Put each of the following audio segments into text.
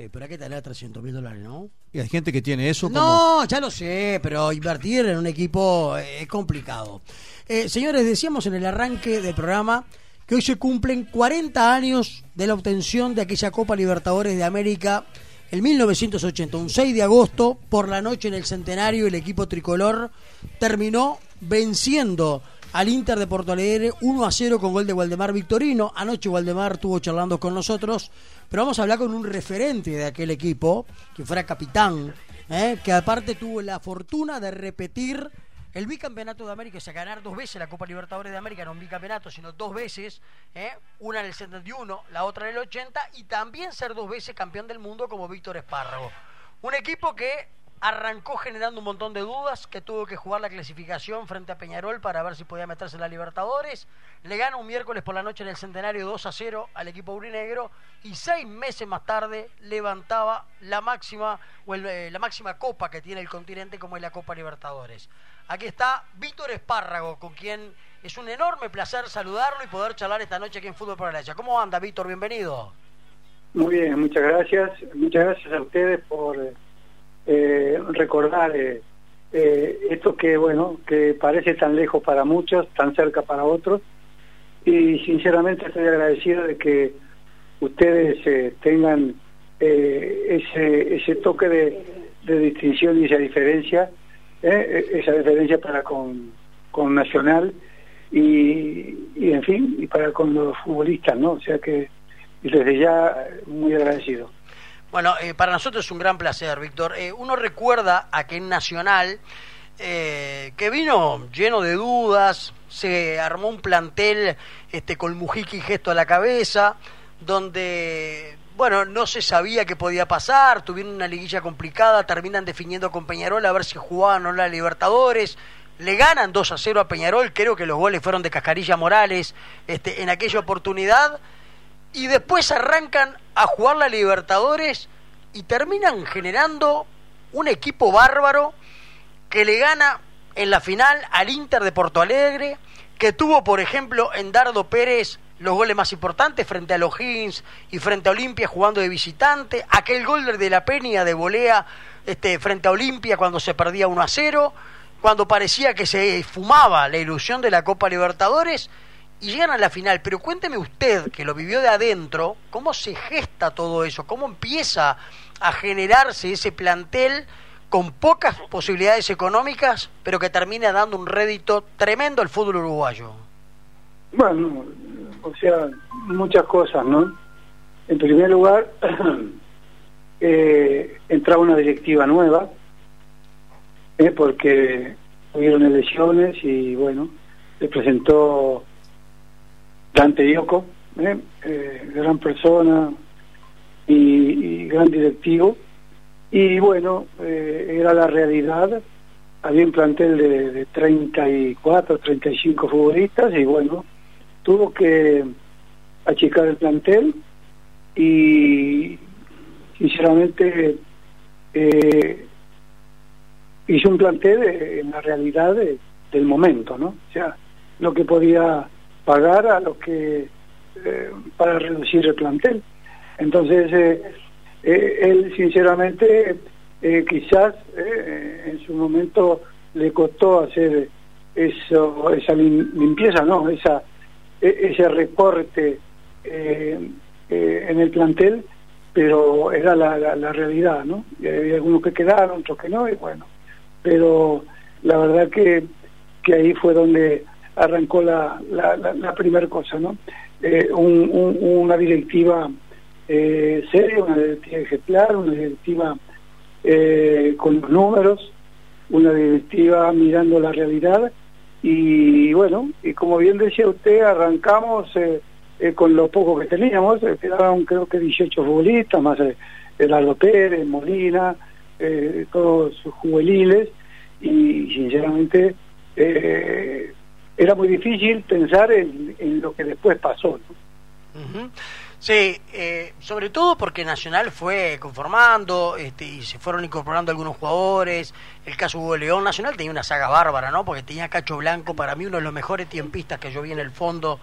Sí, pero hay que tener 300 mil dólares, ¿no? Y hay gente que tiene eso como... No, ya lo sé, pero invertir en un equipo es complicado. Eh, señores, decíamos en el arranque del programa que hoy se cumplen 40 años de la obtención de aquella Copa Libertadores de América en 1980, un 6 de agosto, por la noche en el centenario, el equipo tricolor terminó venciendo al Inter de Porto Alegre 1 a 0 con gol de Waldemar Victorino. Anoche Waldemar estuvo charlando con nosotros, pero vamos a hablar con un referente de aquel equipo, que fuera capitán, ¿eh? que aparte tuvo la fortuna de repetir el bicampeonato de América, o sea, ganar dos veces la Copa Libertadores de América, no un bicampeonato, sino dos veces, ¿eh? una en el 71, la otra en el 80, y también ser dos veces campeón del mundo como Víctor Espárrago. Un equipo que arrancó generando un montón de dudas, que tuvo que jugar la clasificación frente a Peñarol para ver si podía meterse en la Libertadores. Le gana un miércoles por la noche en el centenario 2 a 0 al equipo urinegro y seis meses más tarde levantaba la máxima, o eh, la máxima copa que tiene el continente como es la Copa Libertadores. Aquí está Víctor Espárrago, con quien es un enorme placer saludarlo y poder charlar esta noche aquí en Fútbol por la ¿Cómo anda, Víctor? Bienvenido. Muy bien, muchas gracias. Muchas gracias a ustedes por eh, recordar eh, eh, esto que, bueno, que parece tan lejos para muchos, tan cerca para otros. Y sinceramente estoy agradecido de que ustedes eh, tengan ese, ese toque de, distinción y esa diferencia, esa diferencia para con, con Nacional y, y, en fin, y para con los futbolistas, ¿no? O sea que desde ya muy agradecido. Bueno, eh, para nosotros es un gran placer, Víctor. Eh, uno recuerda a que en Nacional, eh, que vino lleno de dudas, se armó un plantel este, con Mujica y Gesto a la cabeza, donde, bueno, no se sabía qué podía pasar, tuvieron una liguilla complicada, terminan definiendo con Peñarol a ver si jugaban o no la Libertadores, le ganan 2 a 0 a Peñarol, creo que los goles fueron de Cascarilla Morales este, en aquella oportunidad y después arrancan a jugar la Libertadores y terminan generando un equipo bárbaro que le gana en la final al Inter de Porto Alegre, que tuvo, por ejemplo, en Dardo Pérez los goles más importantes frente a los Higgins y frente a Olimpia jugando de visitante, aquel gol de la Peña de volea este, frente a Olimpia cuando se perdía 1 a 0, cuando parecía que se fumaba la ilusión de la Copa Libertadores, y llegan a la final. Pero cuénteme usted, que lo vivió de adentro, cómo se gesta todo eso, cómo empieza a generarse ese plantel con pocas posibilidades económicas, pero que termina dando un rédito tremendo al fútbol uruguayo. Bueno, o sea, muchas cosas, ¿no? En primer lugar, eh, entraba una directiva nueva, eh, porque hubieron elecciones y bueno, se presentó Dante Yoko, ¿eh? Eh, gran persona y, gran directivo. Y bueno, eh, era la realidad. Había un plantel de, de 34, 35 futbolistas y bueno, tuvo que achicar el plantel y sinceramente hizo un plantel en la realidad del momento, ¿no? O sea, lo que podía pagar a los que eh, para reducir el plantel. Entonces, eh, eh, él sinceramente quizás en su momento le costó hacer eso, esa limpieza, no, esa e, ese recorte en el plantel, pero era la, la, realidad, ¿no? Y había algunos que quedaron, otros que no, y bueno, pero la verdad que, que ahí fue donde arrancó la, la, la, primera cosa, ¿no? Eh, una directiva eh, seria, una directiva ejemplar, una directiva eh, con los números, una directiva mirando la realidad y bueno, y como bien decía usted, arrancamos con lo poco que teníamos, quedaron creo que 18 futbolistas, más Eduardo Pérez, Molina, todos juveniles y sinceramente eh, era muy difícil pensar en, lo que después pasó. Sí, eh, sobre todo porque Nacional fue conformando este, y se fueron incorporando algunos jugadores. El caso Hugo León Nacional tenía una saga bárbara, ¿no? Porque tenía Cacho Blanco, para mí uno de los mejores tiempistas que yo vi en el fondo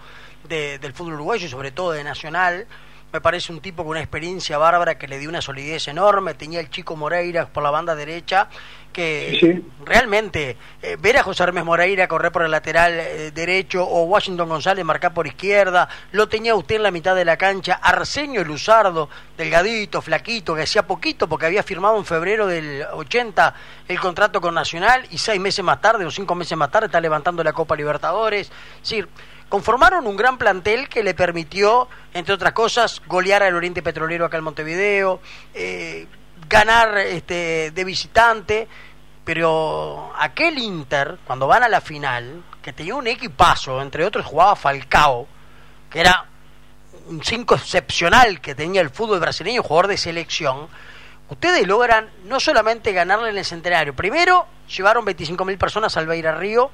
del fútbol uruguayo y sobre todo de Nacional. Me parece un tipo con una experiencia bárbara que le dio una solidez enorme, tenía el chico Moreira por la banda derecha, que realmente eh, ver a José Hermes Moreira correr por el lateral eh, derecho o Washington González marcar por izquierda, lo tenía usted en la mitad de la cancha, Arsenio Luzardo, delgadito, flaquito, que hacía poquito porque había firmado en febrero del 80 el contrato con Nacional y seis meses más tarde o cinco meses más tarde está levantando la Copa Libertadores. Es conformaron un gran plantel que le permitió, entre otras cosas, golear al Oriente Petrolero acá en Montevideo, eh, ganar este, de visitante, pero aquel Inter, cuando van a la final, que tenía un equipazo, entre otros jugaba Falcao, que era un cinco excepcional que tenía el fútbol brasileño, jugador de selección, ustedes logran no solamente ganarle en el centenario, primero llevaron 25.000 personas al Beira Río,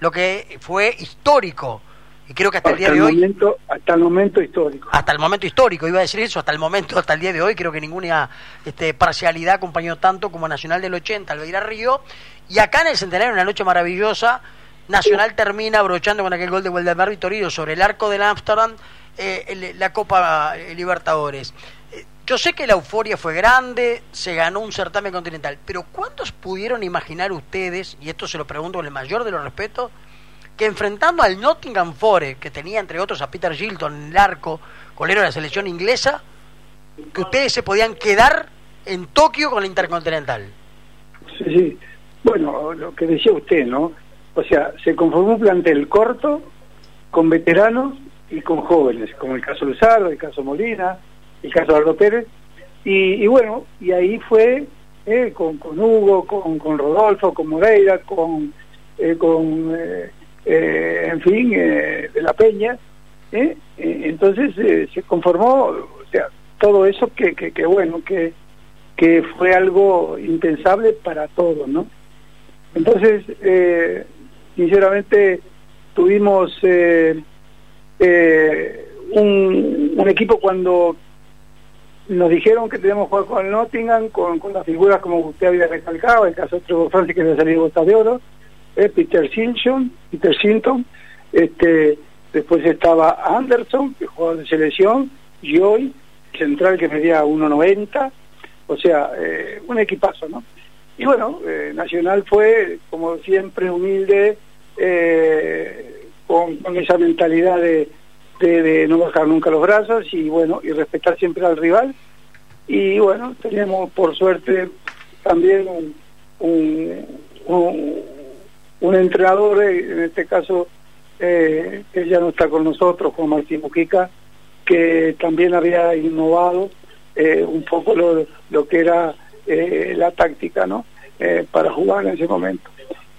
lo que fue histórico y creo que hasta, el día de hoy hasta el momento histórico. Hasta el momento histórico iba a decir eso hasta el momento hasta el día de hoy creo que ninguna este, parcialidad acompañó tanto como Nacional del 80 al Beira Río. Y acá en el centenario una noche maravillosa Nacional termina abrochando con aquel gol de Waldemar Vitorido sobre el arco del Amsterdam eh, la Copa eh, Libertadores. Eh, yo sé que la euforia fue grande, se ganó un certamen continental, pero ¿cuántos pudieron imaginar ustedes, y esto se lo pregunto con el mayor de los respetos, que enfrentando al Nottingham Forest, que tenía entre otros a Peter Gilton en el arco, colero de la selección inglesa, que ustedes se podían quedar en Tokio con la Intercontinental. Sí, sí. Bueno, lo que decía usted, ¿no? O sea, se conformó un plantel corto, con veteranos y con jóvenes, como el caso Luzardo, el caso Molina, el caso Aldo Pérez, y, bueno, y ahí fue eh, con, con Hugo, con, con Rodolfo, con Moreira, con, eh, con eh, eh, en fin, eh, de la Peña. ¿eh? entonces se conformó, o sea, todo eso que, que, bueno, que, que fue algo impensable para todos, ¿no? Entonces, sinceramente, tuvimos un, un equipo cuando nos dijeron que teníamos que jugar con Nottingham, con, con las figuras como usted había recalcado, el caso de Francis que había salido botas de oro, eh, Peter Simpson, Peter Sinton, este, después estaba Anderson, que jugaba de selección, Joy, central que medía 1.90, o sea, eh, un equipazo, ¿no? Y bueno, eh, Nacional fue, como siempre, humilde, con, esa mentalidad de, no bajar nunca los brazos y bueno, y respetar siempre al rival. Y bueno, tenemos por suerte también un entrenador, eh, en este caso, eh, que ya no está con nosotros, Juan Martín Mujica, que también había innovado eh, un poco lo, lo que era la táctica, ¿no? para jugar en ese momento.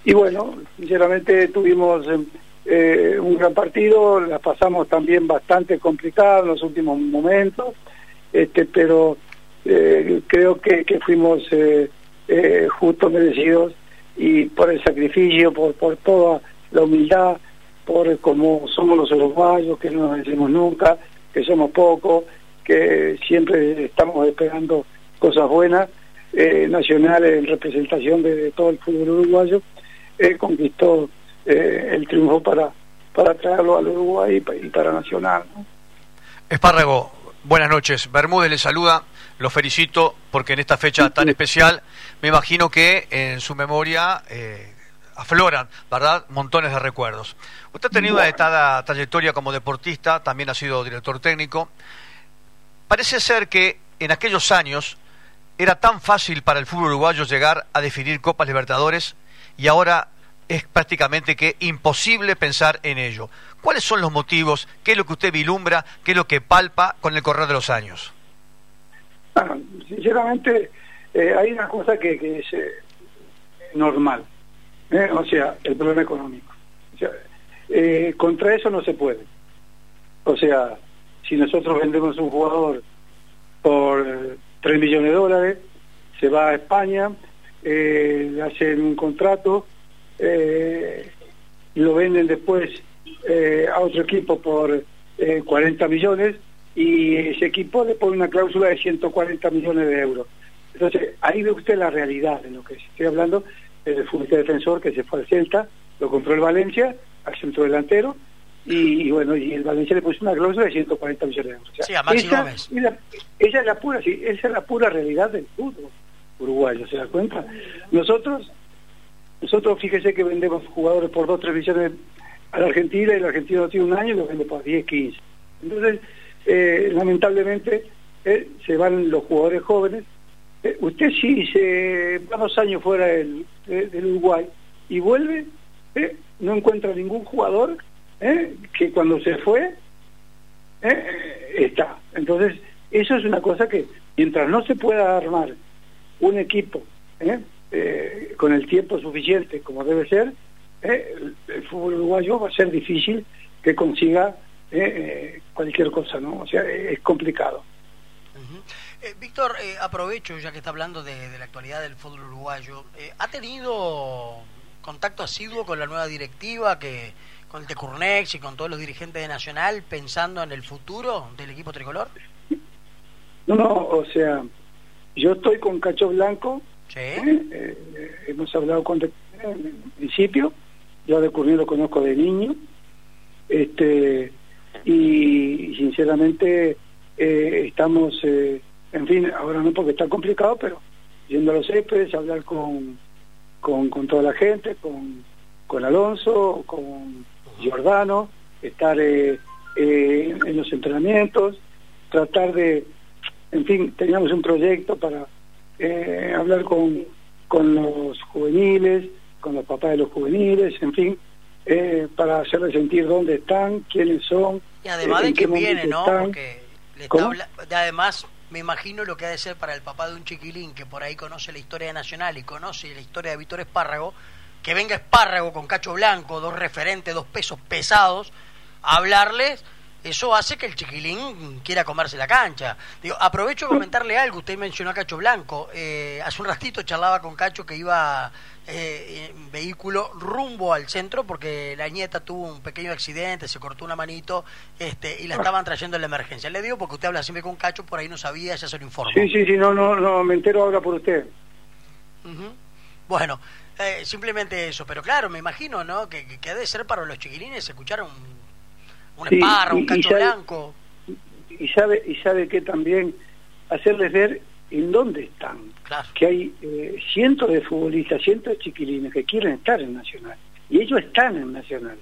Y bueno, sinceramente tuvimos un gran partido, la pasamos también bastante complicada en los últimos momentos, este, pero creo que, que fuimos justos merecidos y por el sacrificio, por, por toda la humildad, por cómo somos los uruguayos, que no nos decimos nunca, que somos pocos, que siempre estamos esperando cosas buenas. Eh, Nacional, en representación de, todo el fútbol uruguayo, eh, conquistó eh, el triunfo para, para traerlo al Uruguay y, para Nacional. Espárrago, buenas noches. Bermúdez le saluda lo felicito porque en esta fecha tan especial me imagino que en su memoria eh, afloran, ¿verdad?, montones de recuerdos. Usted ha tenido una destacada trayectoria como deportista, también ha sido director técnico. Parece ser que en aquellos años era tan fácil para el fútbol uruguayo llegar a definir Copas Libertadores y ahora es prácticamente que imposible pensar en ello. ¿Cuáles son los motivos? ¿Qué es lo que usted vilumbra? ¿Qué es lo que palpa con el correr de los años? Bueno, sinceramente eh, hay una cosa que, es eh, normal, ¿eh? o sea, el problema económico. contra eso no se puede. O sea, si nosotros vendemos un jugador por 3 millones de dólares, se va a España, le hacen un contrato, lo venden después a otro equipo por 40 millones, y ese equipo le pone una cláusula de 140 millones de euros. Entonces, ahí ve usted la realidad de lo que estoy hablando, el futbolista defensor que se fue al Celta, lo compró el Valencia, al centro delantero, y, bueno, y el Valencia le puso una cláusula de 140 millones de euros. sí, a esa, Gómez. esa es la pura, sí, esa es la pura realidad del fútbol uruguayo, ¿se da cuenta? Nosotros, nosotros fíjese que vendemos jugadores por 2, 3 millones a la Argentina y la Argentina no tiene un año y lo vende por 10, 15. Entonces, eh, lamentablemente, eh, se van los jugadores jóvenes. Eh, usted si se va dos años fuera del, Uruguay y vuelve, no encuentra ningún jugador que cuando se fue está. Entonces, eso es una cosa que mientras no se pueda armar un equipo con el tiempo suficiente como debe ser, el, el, fútbol uruguayo va a ser difícil que consiga cualquier cosa, ¿no? O sea, es complicado. Eh, Víctor, eh, aprovecho ya que está hablando de, la actualidad del fútbol uruguayo. Eh, ¿Ha tenido contacto asiduo con la nueva directiva, que con el Tecurnex y con todos los dirigentes de Nacional, pensando en el futuro del equipo tricolor? No, no, o sea, yo estoy con Cacho Blanco. Sí. hemos hablado con en principio. Yo a De lo conozco de niño. Este y sinceramente estamos en fin, ahora no porque está complicado, pero yendo a los céspedes, hablar con, con, toda la gente, con, con Alonso, con Giordano, estar eh, eh, en los entrenamientos, tratar de, en fin, teníamos un proyecto para eh, hablar con, con los juveniles, con los papás de los juveniles, en fin, para hacerles sentir dónde están, quiénes son. Y además de que viene, ¿no? Porque le está además me imagino lo que ha de ser para el papá de un chiquilín que por ahí conoce la historia de Nacional y conoce la historia de Víctor Espárrago, que venga Espárrago con Cacho Blanco, dos referentes, dos pesos pesados, a hablarles, eso hace que el chiquilín quiera comerse la cancha. Digo, aprovecho a comentarle algo, usted mencionó a Cacho Blanco, eh, hace un ratito charlaba con Cacho que iba eh, vehículo rumbo al centro porque la nieta tuvo un pequeño accidente, se cortó una manito este, y la estaban trayendo en la emergencia. Le digo porque usted habla siempre con Cacho, por ahí no sabía, ya se lo informo. Sí, sí, sí, no, no, no, me entero ahora por usted. Bueno, eh, simplemente eso, pero claro, me imagino, ¿no? Que, que, debe ser para los chiquilines escuchar un, un un cacho blanco. Y sabe, y sabe que también hacerles ver en dónde están. Que hay eh, cientos de futbolistas, cientos de chiquilines que quieren estar en Nacional. Y ellos están en Nacional.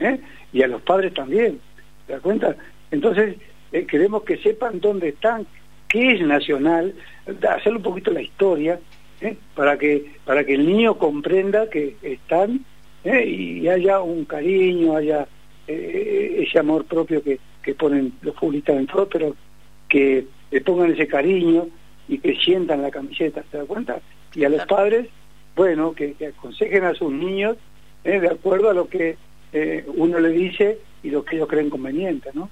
¿eh? Y a los padres también. ¿Te das cuenta? Entonces, eh, queremos que sepan dónde están, qué es Nacional, hacer un poquito la historia, para, que, para que el niño comprenda que están y haya un cariño, haya ese amor propio que, que ponen los futbolistas en pero que le pongan ese cariño y que sientan la camiseta, ¿se da cuenta? Y a los padres, bueno, que, aconsejen a sus niños ¿eh? de acuerdo a lo que eh, uno le dice y lo que ellos creen conveniente, ¿no?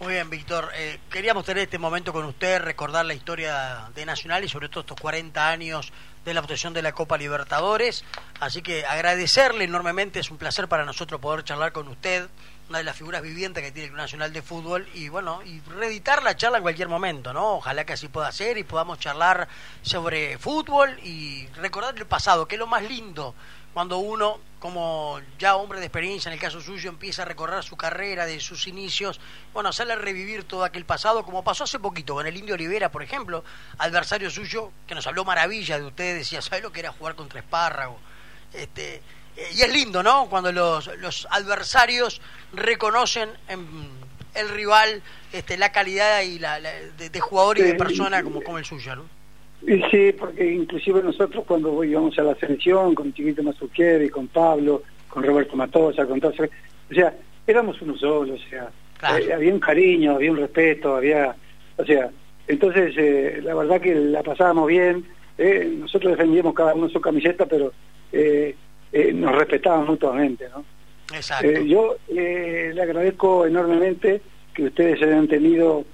Muy bien, Víctor. Eh, queríamos tener este momento con usted, recordar la historia de Nacional y sobre todo estos 40 años de la obtención de la Copa Libertadores. Así que agradecerle enormemente, es un placer para nosotros poder charlar con usted una de las figuras vivientes que tiene el Club Nacional de Fútbol y bueno, y reeditar la charla en cualquier momento, ¿no? Ojalá que así pueda ser y podamos charlar sobre fútbol y recordar el pasado, que es lo más lindo cuando uno, como ya hombre de experiencia, en el caso suyo, empieza a recorrer su carrera de sus inicios, bueno, hacerle revivir todo aquel pasado, como pasó hace poquito con el Indio Olivera, por ejemplo, adversario suyo, que nos habló maravilla de usted, decía, ¿sabe lo que era jugar contra Espárrago? Este, eh, y es lindo, ¿no? Cuando los, los adversarios reconocen en el rival este, la calidad y la, de, jugador y de persona como, como el suyo, ¿no? Sí, porque inclusive nosotros cuando íbamos a la selección con Chiquito y con Pablo, con Roberto Matosa, con todos, o sea, éramos uno solo, o sea, eh, había un cariño, había un respeto, había, o sea, entonces eh, la verdad que la pasábamos bien, nosotros defendíamos cada uno su camiseta, pero eh, eh, nos respetaban mutuamente, ¿no? Exacto. Eh, yo eh, le agradezco enormemente que ustedes hayan tenido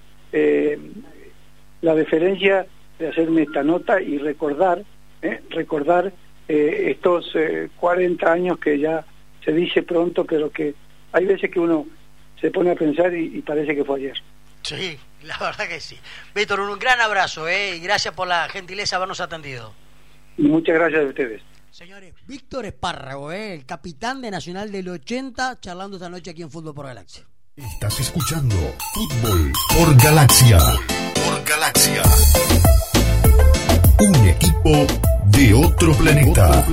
la deferencia de hacerme esta nota y recordar, recordar estos 40 años que ya se dice pronto, pero que hay veces que uno se pone a pensar y, parece que fue ayer. Sí, la verdad que sí. Víctor, un gran abrazo y gracias por la gentileza de habernos atendido. Muchas gracias a ustedes. Señores, Víctor Espárrago, ¿eh? el capitán de Nacional del 80, charlando esta noche aquí en Fútbol por Galaxia. Estás escuchando Fútbol por Galaxia. Por Galaxia. Un equipo de otro planeta.